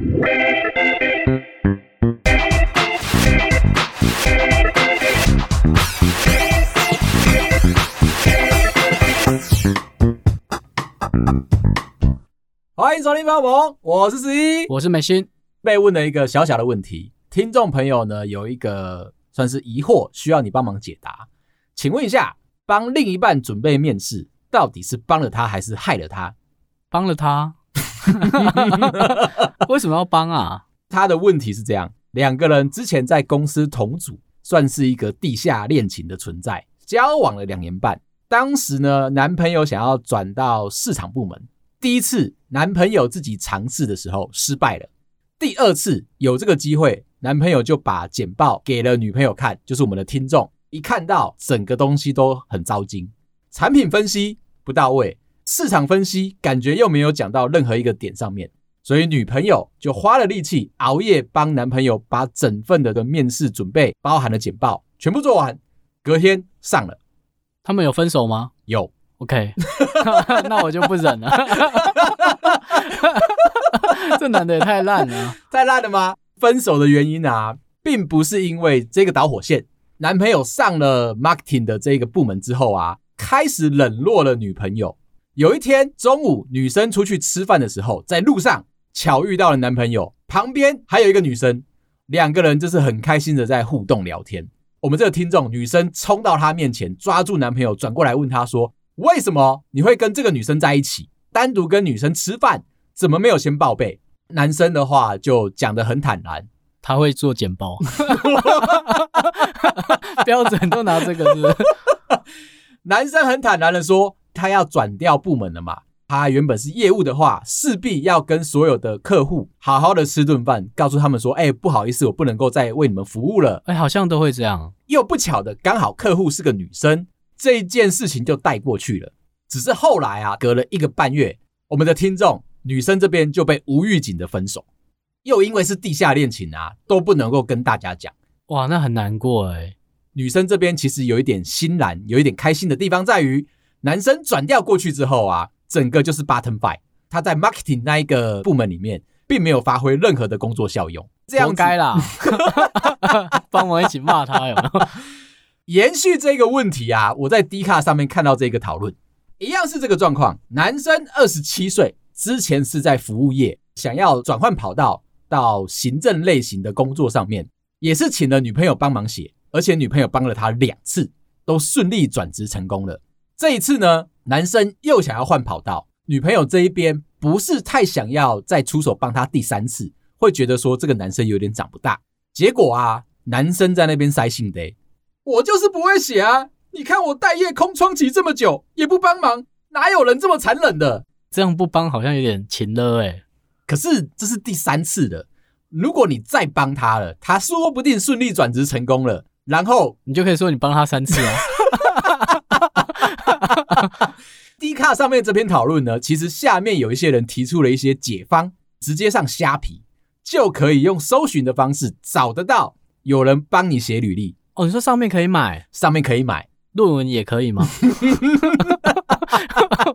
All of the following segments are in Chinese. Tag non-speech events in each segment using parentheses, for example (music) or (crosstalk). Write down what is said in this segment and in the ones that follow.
欢迎收听《爆棚》，我是十一，我是美心。被问了一个小小的问题，听众朋友呢有一个算是疑惑，需要你帮忙解答。请问一下，帮另一半准备面试，到底是帮了他还是害了他？帮了他？(laughs) 为什么要帮啊？他的问题是这样：两个人之前在公司同组，算是一个地下恋情的存在，交往了两年半。当时呢，男朋友想要转到市场部门，第一次男朋友自己尝试的时候失败了。第二次有这个机会，男朋友就把简报给了女朋友看，就是我们的听众。一看到整个东西都很糟心，产品分析不到位，市场分析感觉又没有讲到任何一个点上面，所以女朋友就花了力气熬夜帮男朋友把整份的的面试准备包含的简报全部做完，隔天上了。他们有分手吗？有。OK，(laughs) 那我就不忍了。(laughs) 这男的也太烂了，太烂了吗？分手的原因啊，并不是因为这个导火线。男朋友上了 marketing 的这个部门之后啊，开始冷落了女朋友。有一天中午，女生出去吃饭的时候，在路上巧遇到了男朋友，旁边还有一个女生，两个人就是很开心的在互动聊天。我们这个听众，女生冲到他面前，抓住男朋友，转过来问他说：“为什么你会跟这个女生在一起？单独跟女生吃饭？”怎么没有先报备？男生的话就讲得很坦然，(laughs) 他会做简报，(laughs) 标准都拿这个是不是？(laughs) 男生很坦然的说，他要转调部门了嘛。他原本是业务的话，势必要跟所有的客户好好的吃顿饭，告诉他们说：“哎，不好意思，我不能够再为你们服务了。”哎，好像都会这样。又不巧的，刚好客户是个女生，这一件事情就带过去了。只是后来啊，隔了一个半月，我们的听众。女生这边就被无预警的分手，又因为是地下恋情啊，都不能够跟大家讲。哇，那很难过哎。女生这边其实有一点欣然，有一点开心的地方在于，男生转调过去之后啊，整个就是 bottom five，他在 marketing 那一个部门里面，并没有发挥任何的工作效用。这样该啦，(laughs) 帮我一起骂他哟。延续这个问题啊，我在 D 卡上面看到这个讨论，一样是这个状况，男生二十七岁。之前是在服务业，想要转换跑道到行政类型的工作上面，也是请了女朋友帮忙写，而且女朋友帮了他两次，都顺利转职成功了。这一次呢，男生又想要换跑道，女朋友这一边不是太想要再出手帮他第三次，会觉得说这个男生有点长不大。结果啊，男生在那边塞信的，我就是不会写啊！你看我待业空窗期这么久，也不帮忙，哪有人这么残忍的？这样不帮好像有点勤了哎，可是这是第三次了，如果你再帮他了，他说不定顺利转职成功了，然后你就可以说你帮他三次啊。(laughs) D 卡上面这篇讨论呢，其实下面有一些人提出了一些解方，直接上虾皮就可以用搜寻的方式找得到有人帮你写履历哦。你说上面可以买，上面可以买论文也可以吗？(laughs)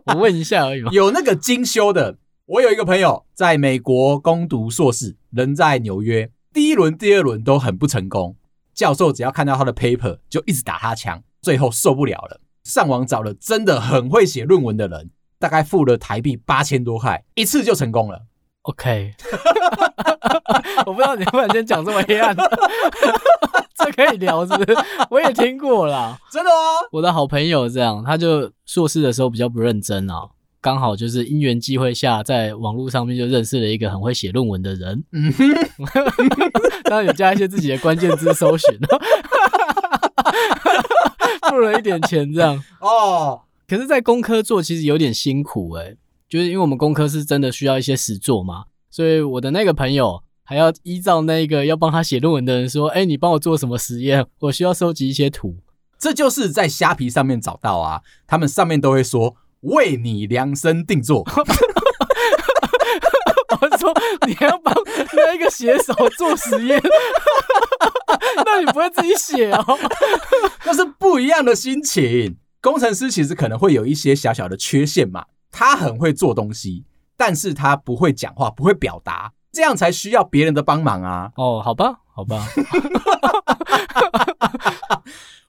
我问一下而已嘛。有那个精修的，我有一个朋友在美国攻读硕士，人在纽约，第一轮、第二轮都很不成功。教授只要看到他的 paper 就一直打他枪，最后受不了了，上网找了真的很会写论文的人，大概付了台币八千多块，一次就成功了。OK，(laughs) 我不知道你突然间讲这么黑暗。(laughs) 这可以聊是不是？我也听过啦，真的吗？我的好朋友这样，他就硕士的时候比较不认真啊，刚好就是因缘际会下，在网络上面就认识了一个很会写论文的人，嗯哼，(laughs) 当然有加一些自己的关键字搜寻，付了一点钱这样 (laughs) 哦。可是，在工科做其实有点辛苦诶、欸，就是因为我们工科是真的需要一些实做嘛，所以我的那个朋友。还要依照那个要帮他写论文的人说：“哎，你帮我做什么实验？我需要收集一些图。”这就是在虾皮上面找到啊，他们上面都会说为你量身定做。(laughs) 我说你还要帮那一个写手做实验，(laughs) 那你不会自己写哦？(laughs) 那是不一样的心情。工程师其实可能会有一些小小的缺陷嘛，他很会做东西，但是他不会讲话，不会表达。这样才需要别人的帮忙啊。哦，好吧，好吧。(laughs)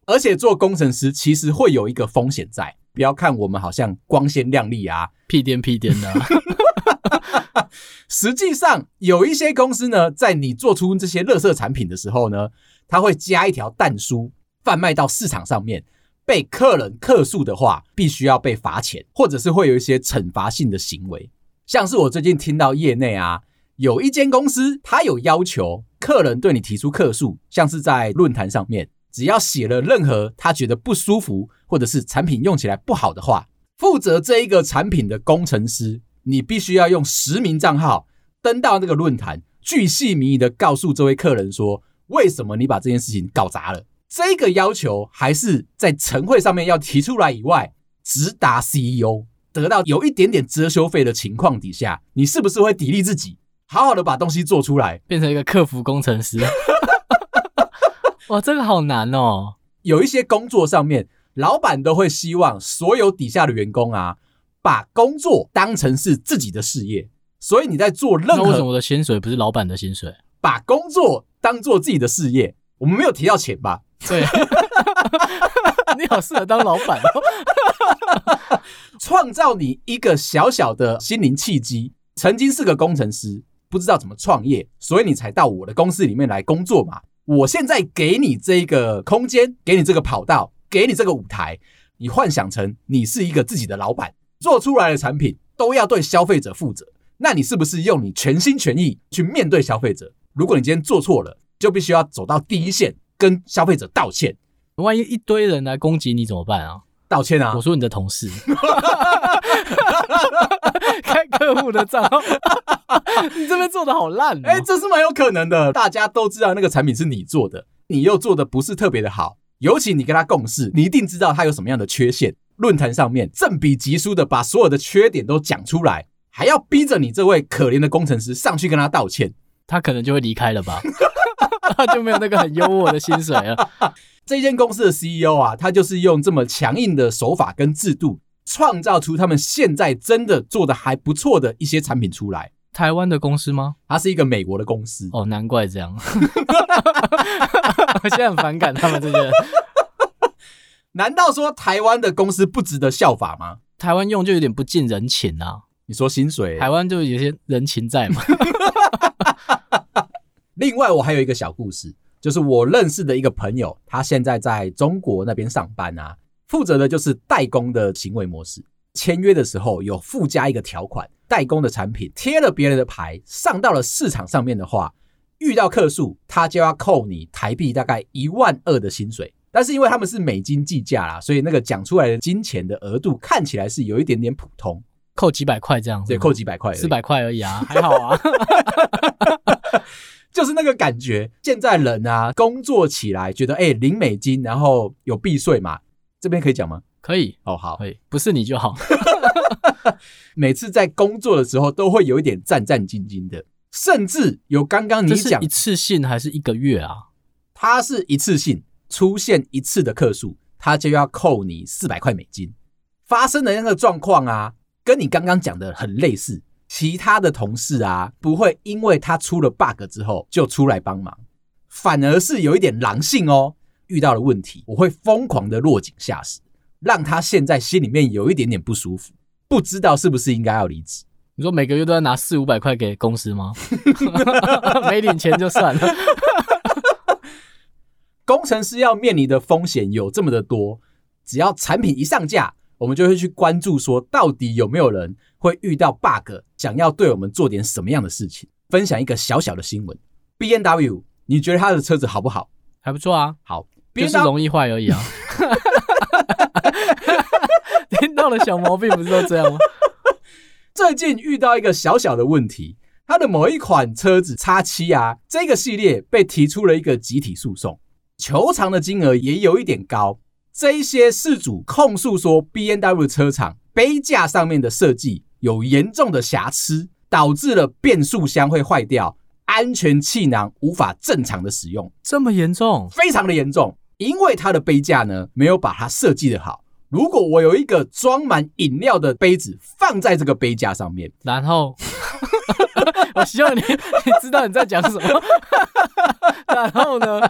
而且做工程师其实会有一个风险在，不要看我们好像光鲜亮丽啊，屁颠屁颠的。(laughs) 实际上，有一些公司呢，在你做出这些垃圾产品的时候呢，他会加一条但书，贩卖到市场上面，被客人客诉的话，必须要被罚钱，或者是会有一些惩罚性的行为。像是我最近听到业内啊，有一间公司，他有要求客人对你提出客诉，像是在论坛上面，只要写了任何他觉得不舒服，或者是产品用起来不好的话，负责这一个产品的工程师。你必须要用实名账号登到那个论坛，巨细靡遗的告诉这位客人说，为什么你把这件事情搞砸了。这个要求还是在晨会上面要提出来以外，直达 CEO，得到有一点点遮羞费的情况底下，你是不是会砥砺自己，好好的把东西做出来，变成一个客服工程师？(laughs) 哇，这个好难哦。有一些工作上面，老板都会希望所有底下的员工啊。把工作当成是自己的事业，所以你在做任何，为什么我的薪水不是老板的薪水？把工作当做自己的事业，我们没有提到钱吧？对，(laughs) 你好适合当老板哦，创造你一个小小的心灵契机。曾经是个工程师，不知道怎么创业，所以你才到我的公司里面来工作嘛。我现在给你这个空间，给你这个跑道，给你这个舞台，你幻想成你是一个自己的老板。做出来的产品都要对消费者负责，那你是不是用你全心全意去面对消费者？如果你今天做错了，就必须要走到第一线跟消费者道歉。万一一堆人来攻击你怎么办啊？道歉啊！我说你的同事开客户的账号，(laughs) 你这边做的好烂哦。哎，这是蛮有可能的。大家都知道那个产品是你做的，你又做的不是特别的好，尤其你跟他共事，你一定知道他有什么样的缺陷。论坛上面正比疾书的把所有的缺点都讲出来，还要逼着你这位可怜的工程师上去跟他道歉，他可能就会离开了吧？(laughs) 他就没有那个很优渥的薪水了。(laughs) 这间公司的 CEO 啊，他就是用这么强硬的手法跟制度，创造出他们现在真的做的还不错的一些产品出来。台湾的公司吗？它是一个美国的公司。哦，难怪这样。(laughs) 我现在很反感他们这些人。难道说台湾的公司不值得效法吗？台湾用就有点不近人情啊！你说薪水，台湾就有些人情在嘛。(laughs) 另外，我还有一个小故事，就是我认识的一个朋友，他现在在中国那边上班啊，负责的就是代工的行为模式。签约的时候有附加一个条款，代工的产品贴了别人的牌，上到了市场上面的话，遇到客诉，他就要扣你台币大概一万二的薪水。但是因为他们是美金计价啦，所以那个讲出来的金钱的额度看起来是有一点点普通，扣几百块这样子，对，扣几百块，四百块而已啊，(laughs) 还好啊，(laughs) 就是那个感觉。现在人啊，工作起来觉得哎，零美金，然后有避税嘛，这边可以讲吗？可以，哦，好，可以，不是你就好。(laughs) 每次在工作的时候都会有一点战战兢兢的，甚至有刚刚你讲一次性还是一个月啊？它是一次性。出现一次的客诉，他就要扣你四百块美金。发生的那个状况啊，跟你刚刚讲的很类似。其他的同事啊，不会因为他出了 bug 之后就出来帮忙，反而是有一点狼性哦。遇到了问题，我会疯狂的落井下石，让他现在心里面有一点点不舒服，不知道是不是应该要离职。你说每个月都要拿四五百块给公司吗？(laughs) 没领钱就算了。工程师要面临的风险有这么的多，只要产品一上架，我们就会去关注说，到底有没有人会遇到 bug，想要对我们做点什么样的事情。分享一个小小的新闻，B N W，你觉得他的车子好不好？还不错啊，好，就是容易坏而已啊。(laughs) 听到了小毛病不是都这样吗？最近遇到一个小小的问题，他的某一款车子 X7 啊，这个系列被提出了一个集体诉讼。求偿的金额也有一点高，这一些事主控诉说，B N W 车厂杯架上面的设计有严重的瑕疵，导致了变速箱会坏掉，安全气囊无法正常的使用。这么严重？非常的严重，因为它的杯架呢没有把它设计的好。如果我有一个装满饮料的杯子放在这个杯架上面，然后 (laughs) 我希望你你知道你在讲什么。(laughs) 然后呢，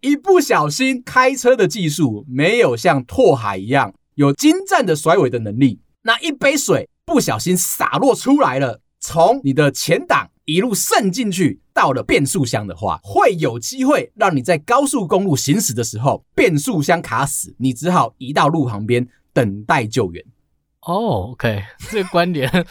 一不小心开车的技术没有像拓海一样有精湛的甩尾的能力，那一杯水不小心洒落出来了，从你的前挡一路渗进去，到了变速箱的话，会有机会让你在高速公路行驶的时候变速箱卡死，你只好移到路旁边等待救援。哦、oh，OK，这个观点 (laughs)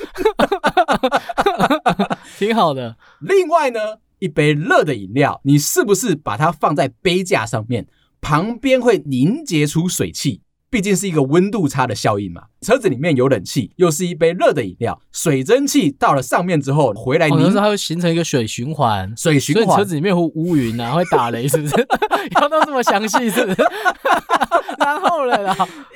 (laughs) 挺好的。另外呢，一杯热的饮料，你是不是把它放在杯架上面，旁边会凝结出水汽？毕竟是一个温度差的效应嘛。车子里面有冷气，又是一杯热的饮料，水蒸气到了上面之后回来凝，可能它会形成一个水循环，水循环，所以车子里面会乌云啊，会打雷，是不是？(laughs) 要到这么详细，是不是？(laughs) 然后呢，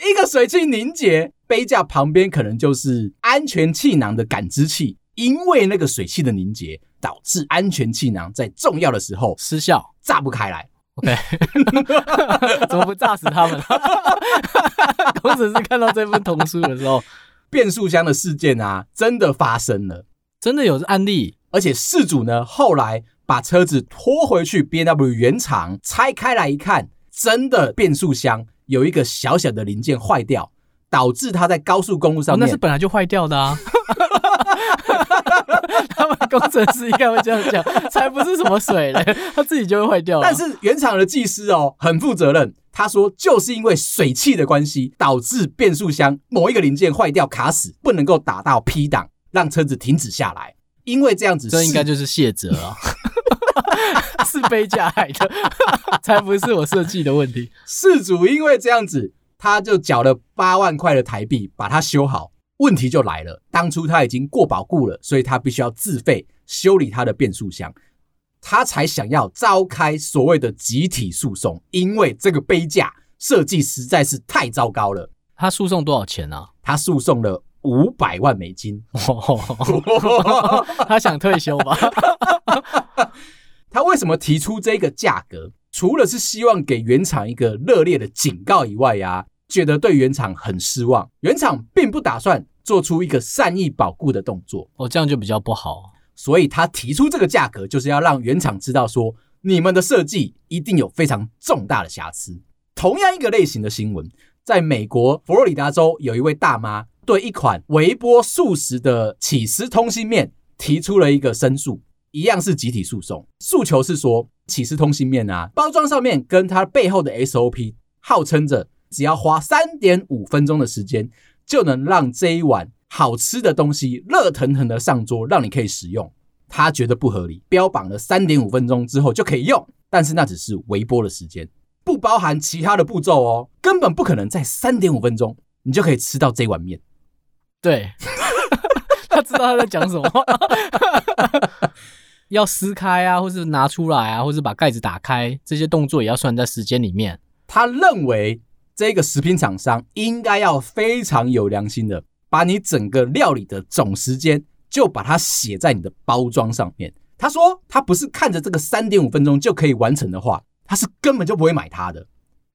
一个水汽凝结，杯架旁边可能就是安全气囊的感知器，因为那个水汽的凝结，导致安全气囊在重要的时候失效，炸不开来。OK，(laughs) 怎么不炸死他们？工程师看到这份童书的时候，变速箱的事件啊，真的发生了，真的有案例。而且事主呢，后来把车子拖回去 BMW 原厂拆开来一看，真的变速箱有一个小小的零件坏掉，导致他在高速公路上面，哦，那是本来就坏掉的啊。(laughs) 他们工程师应该会这样讲，才不是什么水嘞，(laughs) 他自己就会坏掉。但是原厂的技师哦，很负责任，他说就是因为水汽的关系，导致变速箱某一个零件坏掉卡死，不能够打到 P 档，让车子停止下来。因为这样子，这应该就是谢责啊，(laughs) 是杯架害的，才不是我设计的问题。事主因为这样子，他就缴了八万块的台币把它修好。问题就来了，当初他已经过保固了，所以他必须要自费修理他的变速箱，他才想要召开所谓的集体诉讼，因为这个杯架设计实在是太糟糕了。他诉讼多少钱呢？啊？他诉讼了五百万美金。他想退休吧？(laughs) 他为什么提出这个价格？除了是希望给原厂一个热烈的警告以外呀，啊。觉得对原厂很失望，原厂并不打算做出一个善意保固的动作，哦，这样就比较不好。所以他提出这个价格，就是要让原厂知道说，你们的设计一定有非常重大的瑕疵。同样一个类型的新闻，在美国佛罗里达州，有一位大妈对一款微波速食的起司通心面提出了一个申诉，一样是集体诉讼，诉求是说起司通心面啊，包装上面跟它背后的 SOP 号称着。只要花三点五分钟的时间，就能让这一碗好吃的东西热腾腾的上桌，让你可以食用。他觉得不合理，标榜了三点五分钟之后就可以用，但是那只是微波的时间，不包含其他的步骤哦，根本不可能在三点五分钟你就可以吃到这碗面。对，(laughs) 他知道他在讲什么，(laughs) 要撕开啊，或是拿出来啊，或是把盖子打开，这些动作也要算在时间里面。他认为。这个食品厂商应该要非常有良心的，把你整个料理的总时间就把它写在你的包装上面。他说他不是看着这个三点五分钟就可以完成的话，他是根本就不会买它的。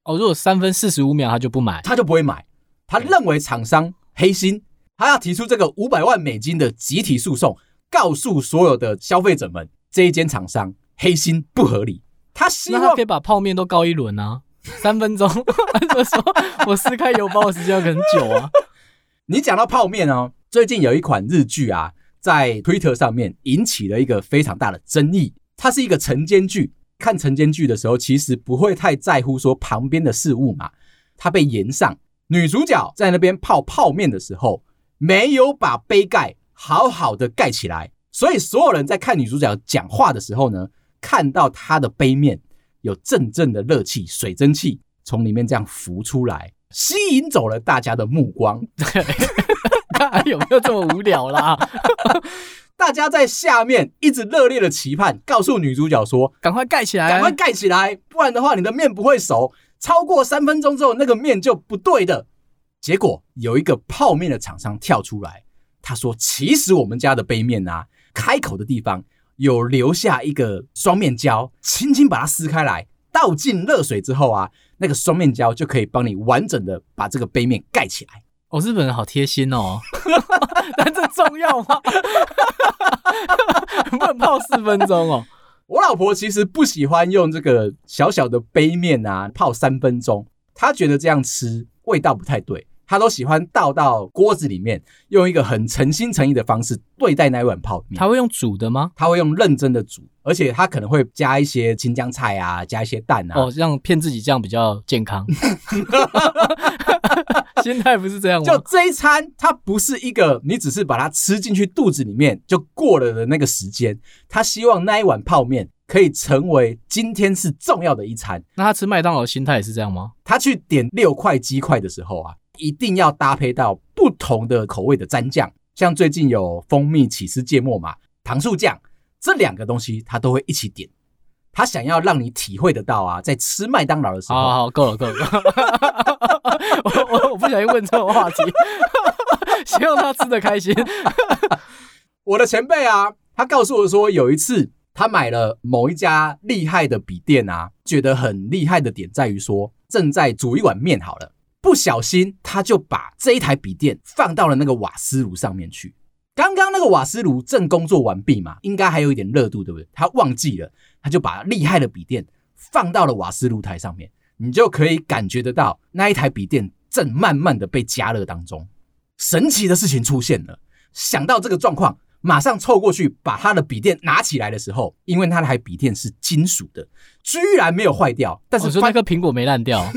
哦，如果三分四十五秒他就不买，他就不会买。他认为厂商黑心，他要提出这个五百万美金的集体诉讼，告诉所有的消费者们，这一间厂商黑心不合理。他希望可以把泡面都告一轮啊。三分钟，(laughs) 他就说我撕开油包的时间很久啊。你讲到泡面哦，最近有一款日剧啊，在推特上面引起了一个非常大的争议。它是一个晨间剧，看晨间剧的时候，其实不会太在乎说旁边的事物嘛。它被延上，女主角在那边泡泡面的时候，没有把杯盖好好的盖起来，所以所有人在看女主角讲话的时候呢，看到她的杯面。有阵阵的热气、水蒸气从里面这样浮出来，吸引走了大家的目光。对，(laughs) 还有没有这么无聊啦？(laughs) 大家在下面一直热烈的期盼，告诉女主角说：“赶快盖起来，赶快盖起来，不然的话你的面不会熟。超过三分钟之后，那个面就不对的。”结果有一个泡面的厂商跳出来，他说：“其实我们家的杯面啊，开口的地方。”有留下一个双面胶，轻轻把它撕开来，倒进热水之后啊，那个双面胶就可以帮你完整的把这个杯面盖起来。哦，日本人好贴心哦，(laughs) 但这重要吗？不能泡四分钟哦。我老婆其实不喜欢用这个小小的杯面啊泡三分钟，她觉得这样吃味道不太对。他都喜欢倒到锅子里面，用一个很诚心诚意的方式对待那一碗泡面。他会用煮的吗？他会用认真的煮，而且他可能会加一些青江菜啊，加一些蛋啊。哦，这样骗自己这样比较健康。(laughs) 心态不是这样吗？就这一餐，它不是一个你只是把它吃进去肚子里面就过了的那个时间。他希望那一碗泡面可以成为今天是重要的一餐。那他吃麦当劳的心态也是这样吗？他去点六块鸡块的时候啊。一定要搭配到不同的口味的蘸酱，像最近有蜂蜜起司芥末嘛，糖醋酱这两个东西，他都会一起点。他想要让你体会得到啊，在吃麦当劳的时候，好好，够了够了，够了 (laughs) 我我我不小心问错话题，希望他吃的开心。(laughs) 我的前辈啊，他告诉我说，有一次他买了某一家厉害的笔电啊，觉得很厉害的点在于说，正在煮一碗面好了。不小心，他就把这一台笔电放到了那个瓦斯炉上面去。刚刚那个瓦斯炉正工作完毕嘛，应该还有一点热度，对不对？他忘记了，他就把厉害的笔电放到了瓦斯炉台上面，你就可以感觉得到那一台笔电正慢慢的被加热当中。神奇的事情出现了，想到这个状况，马上凑过去把他的笔电拿起来的时候，因为那台笔电是金属的，居然没有坏掉。但是那颗苹果没烂掉。(laughs)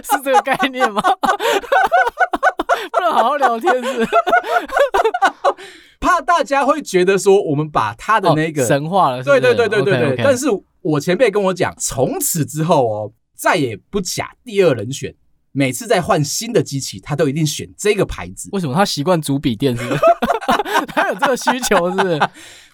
(laughs) 是这个概念吗？(laughs) 不能好好聊天是？(laughs) 怕大家会觉得说我们把他的那个、哦、神化了。对对对对对对。Okay, okay. 但是我前辈跟我讲，从此之后哦，再也不假第二人选。每次在换新的机器，他都一定选这个牌子。为什么他习惯主笔电？是不是？他有这个需求是不是？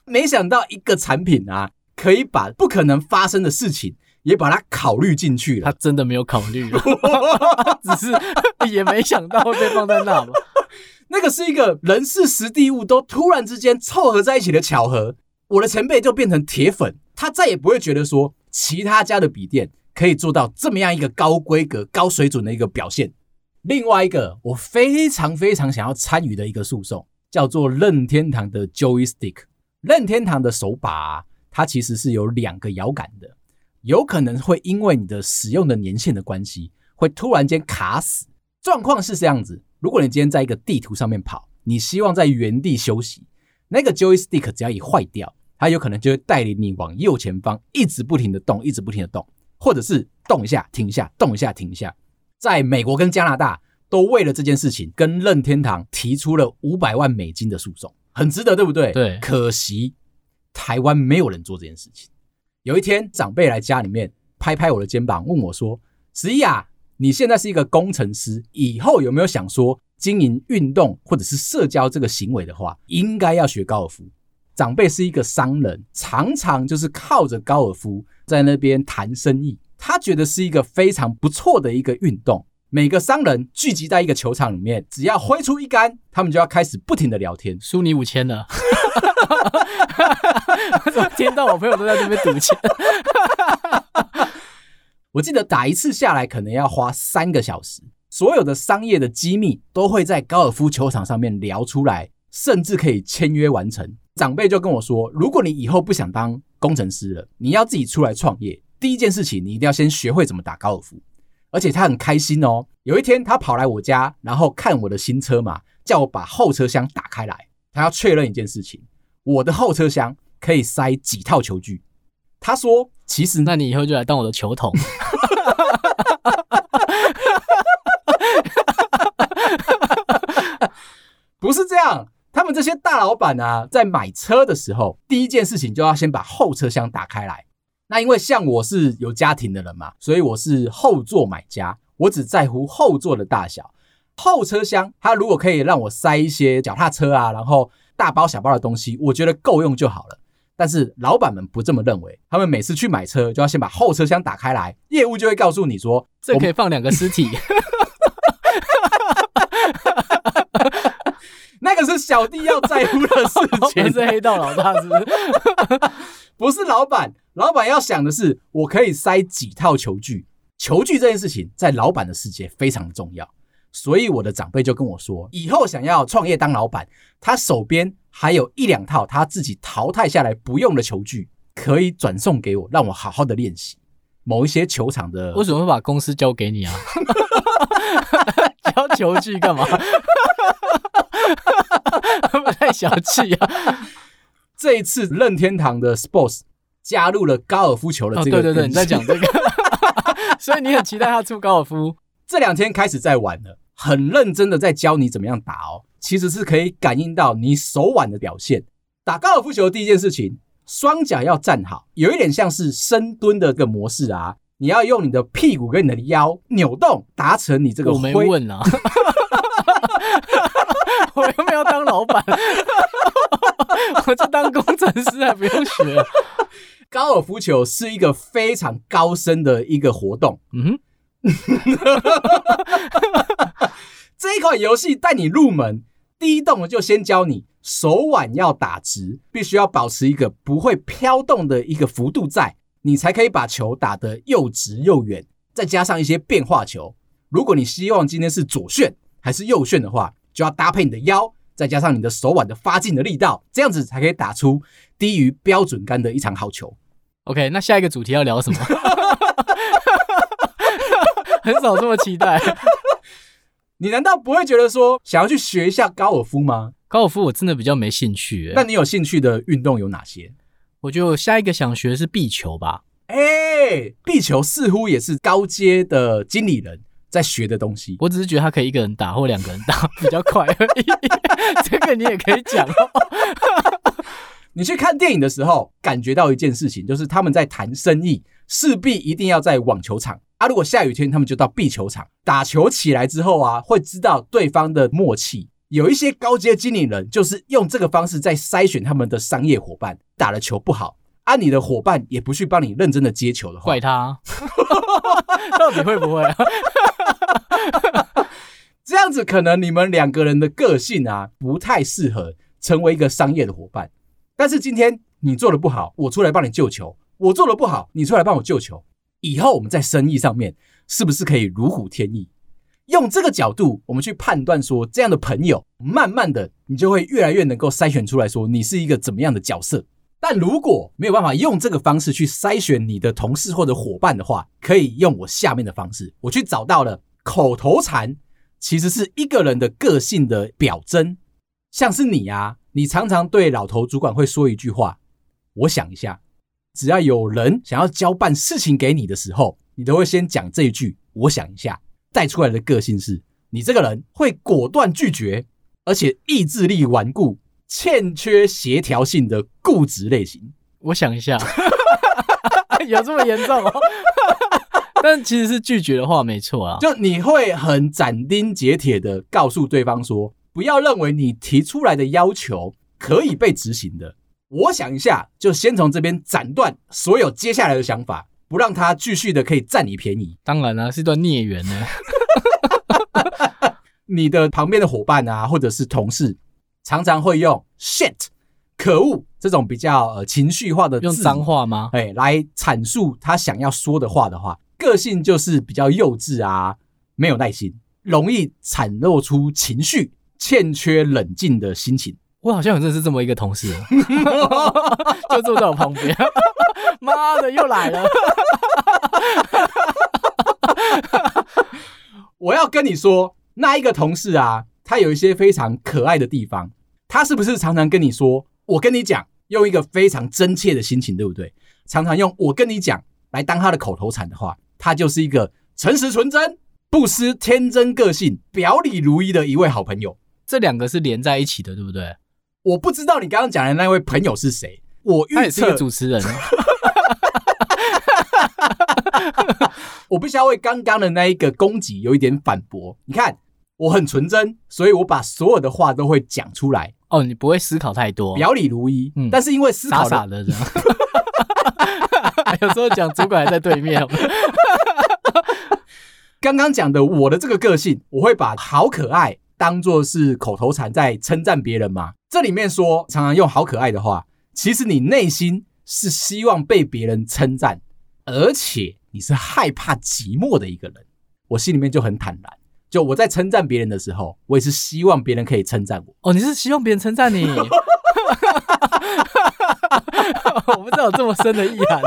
没想到一个产品啊，可以把不可能发生的事情。也把它考虑进去了，他真的没有考虑，(laughs) 只是 (laughs) 也没想到会被放在那嘛。(laughs) 那个是一个人事时地物都突然之间凑合在一起的巧合。我的前辈就变成铁粉，他再也不会觉得说其他家的笔电可以做到这么样一个高规格、高水准的一个表现。另外一个我非常非常想要参与的一个诉讼，叫做任天堂的 Joystick。任天堂的手把啊，它其实是有两个摇杆的。有可能会因为你的使用的年限的关系，会突然间卡死。状况是这样子：如果你今天在一个地图上面跑，你希望在原地休息，那个 joystick 只要一坏掉，它有可能就会带领你往右前方一直不停的动，一直不停的动，或者是动一下停一下，动一下停一下。在美国跟加拿大都为了这件事情跟任天堂提出了五百万美金的诉讼，很值得，对不对？对。可惜台湾没有人做这件事情。有一天，长辈来家里面拍拍我的肩膀，问我说：“十一啊，你现在是一个工程师，以后有没有想说经营运动或者是社交这个行为的话，应该要学高尔夫？”长辈是一个商人，常常就是靠着高尔夫在那边谈生意。他觉得是一个非常不错的一个运动。每个商人聚集在一个球场里面，只要挥出一杆，他们就要开始不停的聊天。输你五千了。(laughs) 怎么听到我朋友都在这边赌钱？我记得打一次下来可能要花三个小时，所有的商业的机密都会在高尔夫球场上面聊出来，甚至可以签约完成。长辈就跟我说，如果你以后不想当工程师了，你要自己出来创业，第一件事情你一定要先学会怎么打高尔夫。而且他很开心哦，有一天他跑来我家，然后看我的新车嘛，叫我把后车厢打开来，他要确认一件事情。我的后车厢可以塞几套球具？他说：“其实，那你以后就来当我的球童。(laughs) ”不是这样，他们这些大老板啊，在买车的时候，第一件事情就要先把后车厢打开来。那因为像我是有家庭的人嘛，所以我是后座买家，我只在乎后座的大小。后车厢它如果可以让我塞一些脚踏车啊，然后。大包小包的东西，我觉得够用就好了。但是老板们不这么认为，他们每次去买车就要先把后车厢打开来，业务就会告诉你说：“这可以放两个尸体。(laughs) ”个是小弟要在乎的事情，(laughs) 是黑道老大是不是？(laughs) 不是老板，老板要想的是我可以塞几套球具。球具这件事情在老板的世界非常重要。所以我的长辈就跟我说，以后想要创业当老板，他手边还有一两套他自己淘汰下来不用的球具，可以转送给我，让我好好的练习。某一些球场的，为什么会把公司交给你啊？(laughs) 交球具干嘛？不 (laughs) 太小气啊！(laughs) 这一次任天堂的 Sports 加入了高尔夫球的这个、哦，对对对，你在讲这个，(laughs) 所以你很期待他出高尔夫。这两天开始在玩了，很认真的在教你怎么样打哦。其实是可以感应到你手腕的表现。打高尔夫球的第一件事情，双脚要站好，有一点像是深蹲的个模式啊。你要用你的屁股跟你的腰扭动，达成你这个。我没问啊，(laughs) 我又没有当老板，(laughs) 我就当工程师还不用学。高尔夫球是一个非常高深的一个活动。嗯哼，(laughs) 这一款游戏带你入门，第一动就先教你手腕要打直，必须要保持一个不会飘动的一个幅度在。你才可以把球打得又直又远，再加上一些变化球。如果你希望今天是左旋还是右旋的话，就要搭配你的腰，再加上你的手腕的发劲的力道，这样子才可以打出低于标准杆的一场好球。OK，那下一个主题要聊什么？(laughs) 很少这么期待。(laughs) 你难道不会觉得说想要去学一下高尔夫吗？高尔夫我真的比较没兴趣。那你有兴趣的运动有哪些？我就下一个想学是壁球吧。哎、欸，壁球似乎也是高阶的经理人在学的东西。我只是觉得他可以一个人打或两个人打 (laughs) 比较快而已。这个你也可以讲哦。(laughs) 你去看电影的时候，感觉到一件事情，就是他们在谈生意，势必一定要在网球场啊。如果下雨天，他们就到壁球场打球起来之后啊，会知道对方的默契。有一些高阶经理人就是用这个方式在筛选他们的商业伙伴，打了球不好，啊，你的伙伴也不去帮你认真的接球的话，怪他，(laughs) 到底会不会啊？(laughs) 这样子可能你们两个人的个性啊不太适合成为一个商业的伙伴。但是今天你做的不好，我出来帮你救球；我做的不好，你出来帮我救球。以后我们在生意上面是不是可以如虎添翼？用这个角度，我们去判断说，这样的朋友，慢慢的，你就会越来越能够筛选出来说，你是一个怎么样的角色。但如果没有办法用这个方式去筛选你的同事或者伙伴的话，可以用我下面的方式，我去找到了口头禅，其实是一个人的个性的表征。像是你啊，你常常对老头主管会说一句话，我想一下，只要有人想要交办事情给你的时候，你都会先讲这一句，我想一下。带出来的个性是，你这个人会果断拒绝，而且意志力顽固，欠缺协调性的固执类型。我想一下，(laughs) 有这么严重哦？(laughs) 但其实是拒绝的话，没错啊。就你会很斩钉截铁的告诉对方说，不要认为你提出来的要求可以被执行的。我想一下，就先从这边斩断所有接下来的想法。不让他继续的可以占你便宜，当然了，是一段孽缘呢。(laughs) 你的旁边的伙伴啊，或者是同事，常常会用 shit、可恶这种比较呃情绪化的字，用脏话吗？哎，来阐述他想要说的话的话，个性就是比较幼稚啊，没有耐心，容易产露出情绪，欠缺冷静的心情。我好像有认识这么一个同事，(laughs) 就坐在我旁边。(laughs) 妈的，又来了！(laughs) 我要跟你说，那一个同事啊，他有一些非常可爱的地方。他是不是常常跟你说？我跟你讲，用一个非常真切的心情，对不对？常常用我跟你讲来当他的口头禅的话，他就是一个诚实纯真、不失天真个性、表里如一的一位好朋友。这两个是连在一起的，对不对？我不知道你刚刚讲的那位朋友是谁。我预测主持人。(laughs) 我必须要为刚刚的那一个攻击有一点反驳。你看，我很纯真，所以我把所有的话都会讲出来。哦，你不会思考太多，表里如一。嗯，但是因为思考傻傻的这样，(laughs) 有时候讲主管还在对面。(laughs) 刚刚讲的我的这个个性，我会把好可爱当做是口头禅在称赞别人嘛。这里面说常常用好可爱的话，其实你内心是希望被别人称赞。而且你是害怕寂寞的一个人，我心里面就很坦然。就我在称赞别人的时候，我也是希望别人可以称赞我。哦，你是希望别人称赞你？(laughs) 我不知道有这么深的意涵。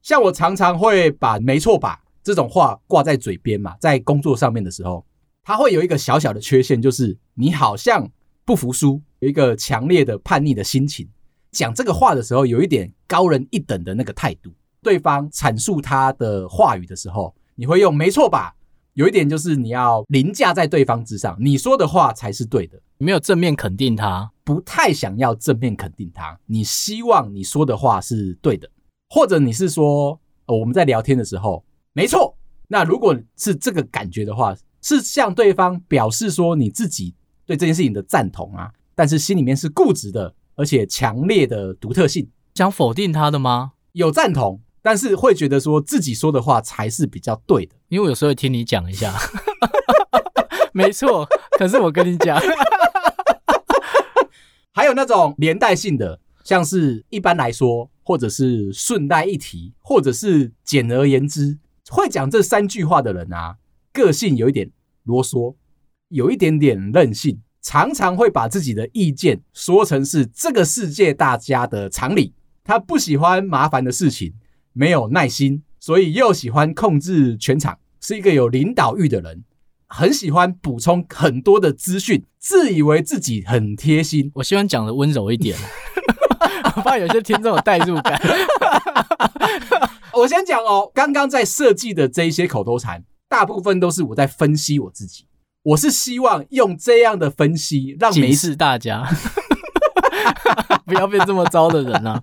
像我常常会把“没错吧”这种话挂在嘴边嘛，在工作上面的时候，它会有一个小小的缺陷，就是你好像不服输，有一个强烈的叛逆的心情。讲这个话的时候，有一点高人一等的那个态度。对方阐述他的话语的时候，你会用“没错吧”。有一点就是你要凌驾在对方之上，你说的话才是对的，没有正面肯定他，不太想要正面肯定他。你希望你说的话是对的，或者你是说，呃，我们在聊天的时候，没错。那如果是这个感觉的话，是向对方表示说你自己对这件事情的赞同啊，但是心里面是固执的，而且强烈的独特性，想否定他的吗？有赞同。但是会觉得说自己说的话才是比较对的，因为我有时候会听你讲一下，(laughs) 没错。可是我跟你讲，(laughs) 还有那种连带性的，像是一般来说，或者是顺带一提，或者是简而言之，会讲这三句话的人啊，个性有一点啰嗦，有一点点任性，常常会把自己的意见说成是这个世界大家的常理，他不喜欢麻烦的事情。没有耐心，所以又喜欢控制全场，是一个有领导欲的人，很喜欢补充很多的资讯，自以为自己很贴心。我希望讲的温柔一点，我 (laughs) 怕有些听众有代入感。(laughs) 我先讲哦，刚刚在设计的这一些口头禅，大部分都是我在分析我自己。我是希望用这样的分析，让没事大家 (laughs) 不要变这么糟的人啊。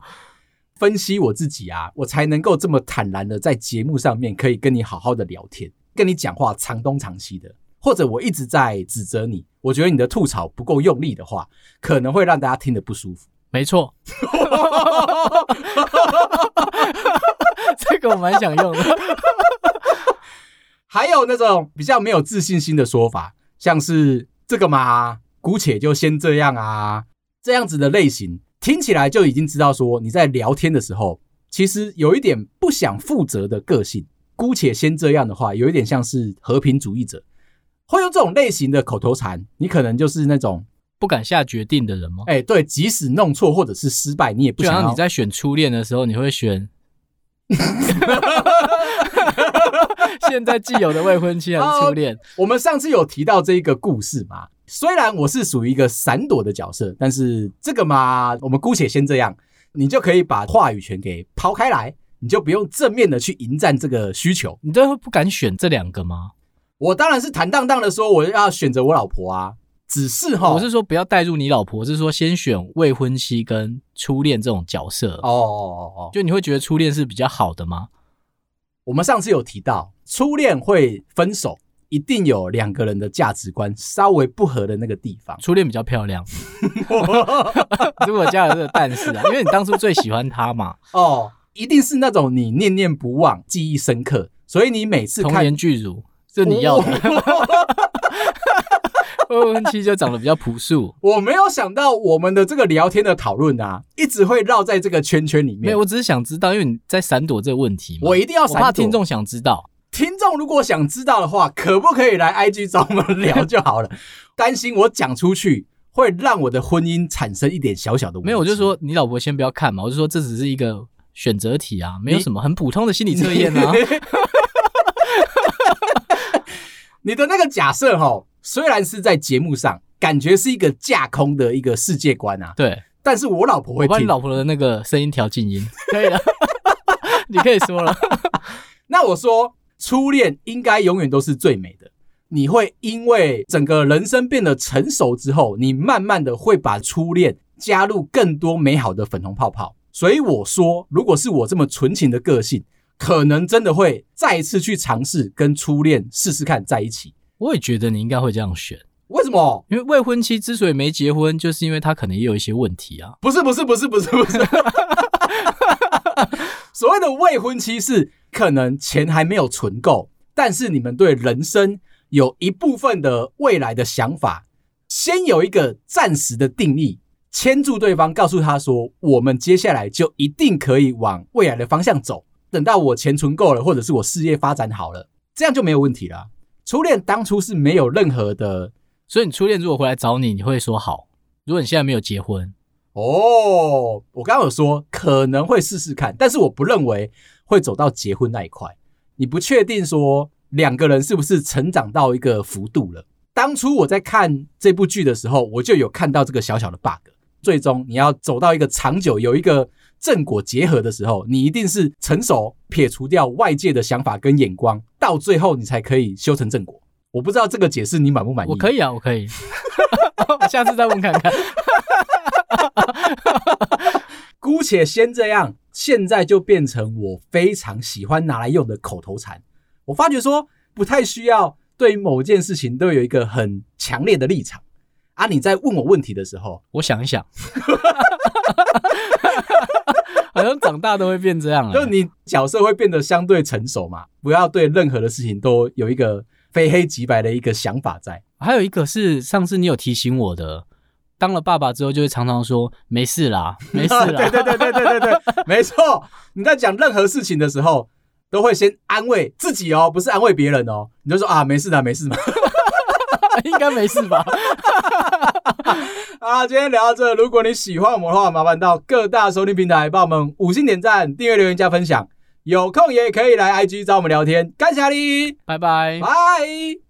分析我自己啊，我才能够这么坦然的在节目上面可以跟你好好的聊天，跟你讲话长东长西的。或者我一直在指责你，我觉得你的吐槽不够用力的话，可能会让大家听得不舒服。没错，(laughs) (laughs) 这个我蛮想用的。还有那种比较没有自信心的说法，像是这个嘛，姑且就先这样啊，这样子的类型。听起来就已经知道说你在聊天的时候，其实有一点不想负责的个性。姑且先这样的话，有一点像是和平主义者，会用这种类型的口头禅。你可能就是那种不敢下决定的人吗？哎，对，即使弄错或者是失败，你也不想。就像你在选初恋的时候，你会选 (laughs) 现在既有的未婚妻还是初恋？我们上次有提到这一个故事嘛？虽然我是属于一个闪躲的角色，但是这个嘛，我们姑且先这样，你就可以把话语权给抛开来，你就不用正面的去迎战这个需求。你都不敢选这两个吗？我当然是坦荡荡的说，我要选择我老婆啊。只是哈，我是说不要带入你老婆，是说先选未婚妻跟初恋这种角色。哦哦哦哦，就你会觉得初恋是比较好的吗？我们上次有提到，初恋会分手。一定有两个人的价值观稍微不合的那个地方。初恋比较漂亮，(laughs) 如果加了这个但是啊，因为你当初最喜欢他嘛。哦，一定是那种你念念不忘、记忆深刻，所以你每次看童颜巨乳，是你要的。未婚妻就长得比较朴素。我没有想到我们的这个聊天的讨论啊，一直会绕在这个圈圈里面。没有，我只是想知道，因为你在闪躲这个问题嘛。我一定要闪躲，我怕听众想知道。听众如果想知道的话，可不可以来 IG 找我们聊就好了。(laughs) 担心我讲出去会让我的婚姻产生一点小小的问题。没有，我就说你老婆先不要看嘛。我就说这只是一个选择题啊，没有什么很普通的心理测验啊。(laughs) 你，的那个假设齁，虽然是在节目上，感觉是一个架空的一个世界观啊。对，但是我老婆会把你老婆的那个声音调静音，可以了。你可以说了。(laughs) 那我说。初恋应该永远都是最美的。你会因为整个人生变得成熟之后，你慢慢的会把初恋加入更多美好的粉红泡泡。所以我说，如果是我这么纯情的个性，可能真的会再一次去尝试跟初恋试试看在一起。我也觉得你应该会这样选。为什么？因为未婚妻之所以没结婚，就是因为他可能也有一些问题啊。不是不是不是不是不是。(laughs) 所谓的未婚妻是可能钱还没有存够，但是你们对人生有一部分的未来的想法，先有一个暂时的定义，牵住对方，告诉他说，我们接下来就一定可以往未来的方向走。等到我钱存够了，或者是我事业发展好了，这样就没有问题了。初恋当初是没有任何的，所以你初恋如果回来找你，你会说好。如果你现在没有结婚，哦，我刚刚有说可能会试试看，但是我不认为会走到结婚那一块。你不确定说两个人是不是成长到一个幅度了？当初我在看这部剧的时候，我就有看到这个小小的 bug。最终你要走到一个长久有一个正果结合的时候，你一定是成熟，撇除掉外界的想法跟眼光，到最后你才可以修成正果。我不知道这个解释你满不满意？我可以啊，我可以，(laughs) 下次再问看看。姑且先这样，现在就变成我非常喜欢拿来用的口头禅。我发觉说不太需要对于某件事情都有一个很强烈的立场。啊！你在问我问题的时候，我想一想，(laughs) 好像长大都会变这样啊。就是你角色会变得相对成熟嘛，不要对任何的事情都有一个非黑即白的一个想法在。还有一个是上次你有提醒我的，当了爸爸之后就会常常说没事啦，没事啦。对对对对对对对，没错。你在讲任何事情的时候，都会先安慰自己哦，不是安慰别人哦。你就说啊，没事的，没事嘛。应该没事吧？(laughs) 啊，今天聊到这，如果你喜欢我们的话，麻烦到各大收听平台帮我们五星点赞、订阅、留言、加分享。有空也可以来 IG 找我们聊天。感谢你，拜拜，拜。